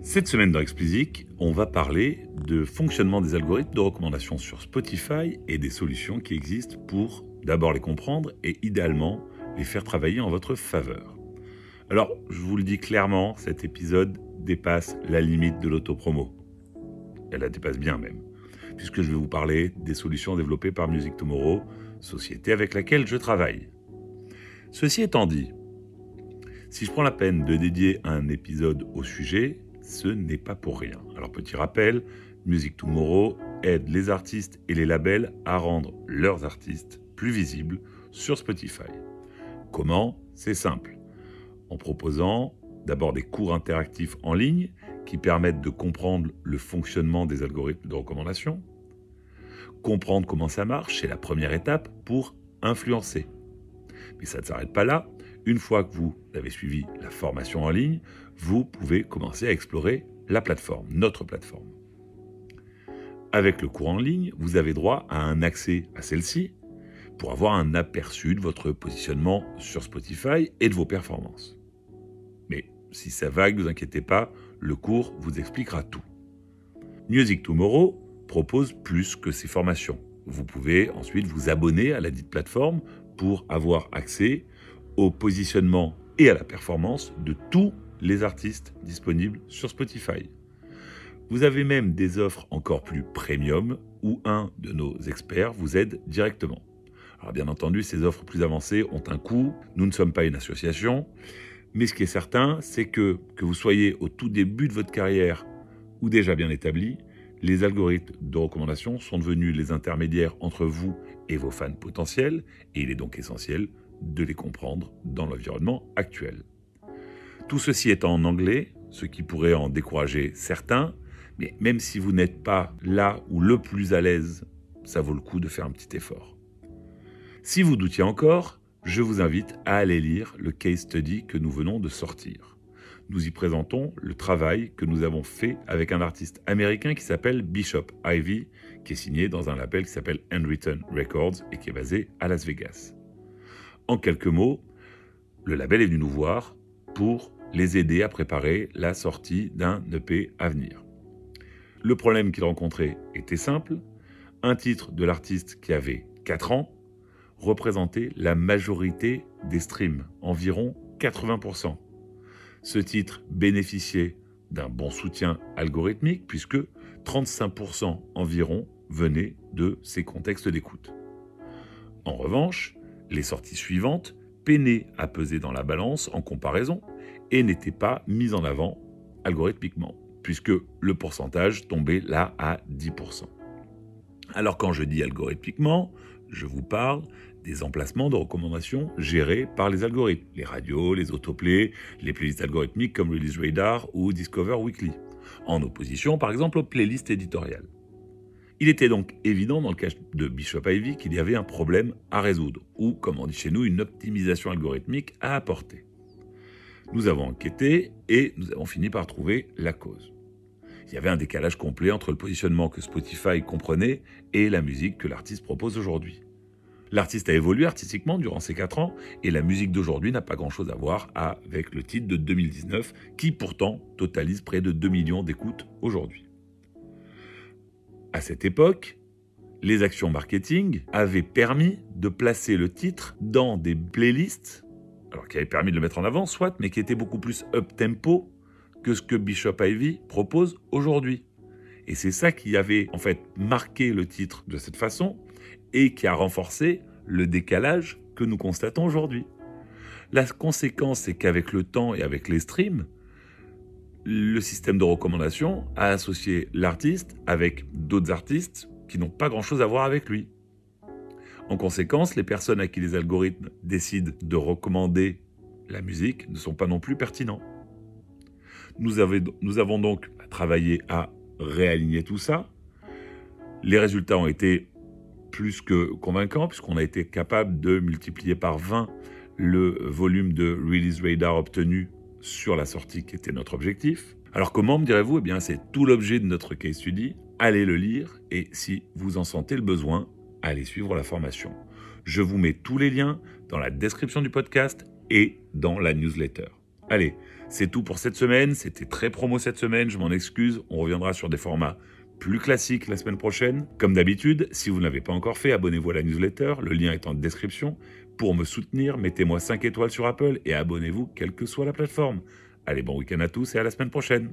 Cette semaine dans Explicit, on va parler de fonctionnement des algorithmes de recommandation sur Spotify et des solutions qui existent pour d'abord les comprendre et idéalement les faire travailler en votre faveur. Alors, je vous le dis clairement, cet épisode dépasse la limite de l'autopromo. Elle la dépasse bien même, puisque je vais vous parler des solutions développées par Music Tomorrow, société avec laquelle je travaille. Ceci étant dit, si je prends la peine de dédier un épisode au sujet, ce n'est pas pour rien. Alors petit rappel, Music Tomorrow aide les artistes et les labels à rendre leurs artistes plus visibles sur Spotify. Comment? C'est simple. En proposant d'abord des cours interactifs en ligne qui permettent de comprendre le fonctionnement des algorithmes de recommandation. Comprendre comment ça marche, c'est la première étape pour influencer. Mais ça ne s'arrête pas là. Une fois que vous avez suivi la formation en ligne, vous pouvez commencer à explorer la plateforme, notre plateforme. Avec le cours en ligne, vous avez droit à un accès à celle-ci pour avoir un aperçu de votre positionnement sur Spotify et de vos performances. Mais si ça vague, ne vous inquiétez pas, le cours vous expliquera tout. Music Tomorrow propose plus que ces formations. Vous pouvez ensuite vous abonner à la dite plateforme pour avoir accès au positionnement et à la performance de tous les artistes disponibles sur Spotify. Vous avez même des offres encore plus premium où un de nos experts vous aide directement. Alors bien entendu, ces offres plus avancées ont un coût, nous ne sommes pas une association, mais ce qui est certain, c'est que que vous soyez au tout début de votre carrière ou déjà bien établi, les algorithmes de recommandation sont devenus les intermédiaires entre vous et vos fans potentiels, et il est donc essentiel de les comprendre dans l'environnement actuel. Tout ceci est en anglais, ce qui pourrait en décourager certains, mais même si vous n'êtes pas là ou le plus à l'aise, ça vaut le coup de faire un petit effort. Si vous doutiez encore, je vous invite à aller lire le case study que nous venons de sortir nous y présentons le travail que nous avons fait avec un artiste américain qui s'appelle Bishop Ivy, qui est signé dans un label qui s'appelle Handwritten Records et qui est basé à Las Vegas. En quelques mots, le label est venu nous voir pour les aider à préparer la sortie d'un EP à venir. Le problème qu'il rencontrait était simple. Un titre de l'artiste qui avait 4 ans représentait la majorité des streams, environ 80%. Ce titre bénéficiait d'un bon soutien algorithmique puisque 35% environ venaient de ces contextes d'écoute. En revanche, les sorties suivantes peinaient à peser dans la balance en comparaison et n'étaient pas mises en avant algorithmiquement, puisque le pourcentage tombait là à 10%. Alors quand je dis algorithmiquement, je vous parle des emplacements de recommandations gérés par les algorithmes, les radios, les autoplays, les playlists algorithmiques comme Release Radar ou Discover Weekly, en opposition par exemple aux playlists éditoriales. Il était donc évident dans le cas de Bishop Ivy qu'il y avait un problème à résoudre, ou comme on dit chez nous, une optimisation algorithmique à apporter. Nous avons enquêté et nous avons fini par trouver la cause. Il y avait un décalage complet entre le positionnement que Spotify comprenait et la musique que l'artiste propose aujourd'hui. L'artiste a évolué artistiquement durant ces 4 ans et la musique d'aujourd'hui n'a pas grand-chose à voir avec le titre de 2019 qui pourtant totalise près de 2 millions d'écoutes aujourd'hui. À cette époque, les actions marketing avaient permis de placer le titre dans des playlists, alors qui avaient permis de le mettre en avant, soit, mais qui étaient beaucoup plus up-tempo que ce que Bishop Ivy propose aujourd'hui. Et c'est ça qui avait en fait marqué le titre de cette façon et qui a renforcé le décalage que nous constatons aujourd'hui. La conséquence, c'est qu'avec le temps et avec les streams, le système de recommandation a associé l'artiste avec d'autres artistes qui n'ont pas grand-chose à voir avec lui. En conséquence, les personnes à qui les algorithmes décident de recommander la musique ne sont pas non plus pertinents. Nous, avons donc travaillé à réaligner tout ça. Les résultats ont été plus que convaincant puisqu'on a été capable de multiplier par 20 le volume de release radar obtenu sur la sortie qui était notre objectif. Alors comment me direz-vous Eh bien c'est tout l'objet de notre case study. Allez le lire et si vous en sentez le besoin, allez suivre la formation. Je vous mets tous les liens dans la description du podcast et dans la newsletter. Allez, c'est tout pour cette semaine. C'était très promo cette semaine, je m'en excuse. On reviendra sur des formats plus classiques la semaine prochaine. Comme d'habitude, si vous ne l'avez pas encore fait, abonnez-vous à la newsletter. Le lien est en description. Pour me soutenir, mettez-moi 5 étoiles sur Apple et abonnez-vous quelle que soit la plateforme. Allez, bon week-end à tous et à la semaine prochaine.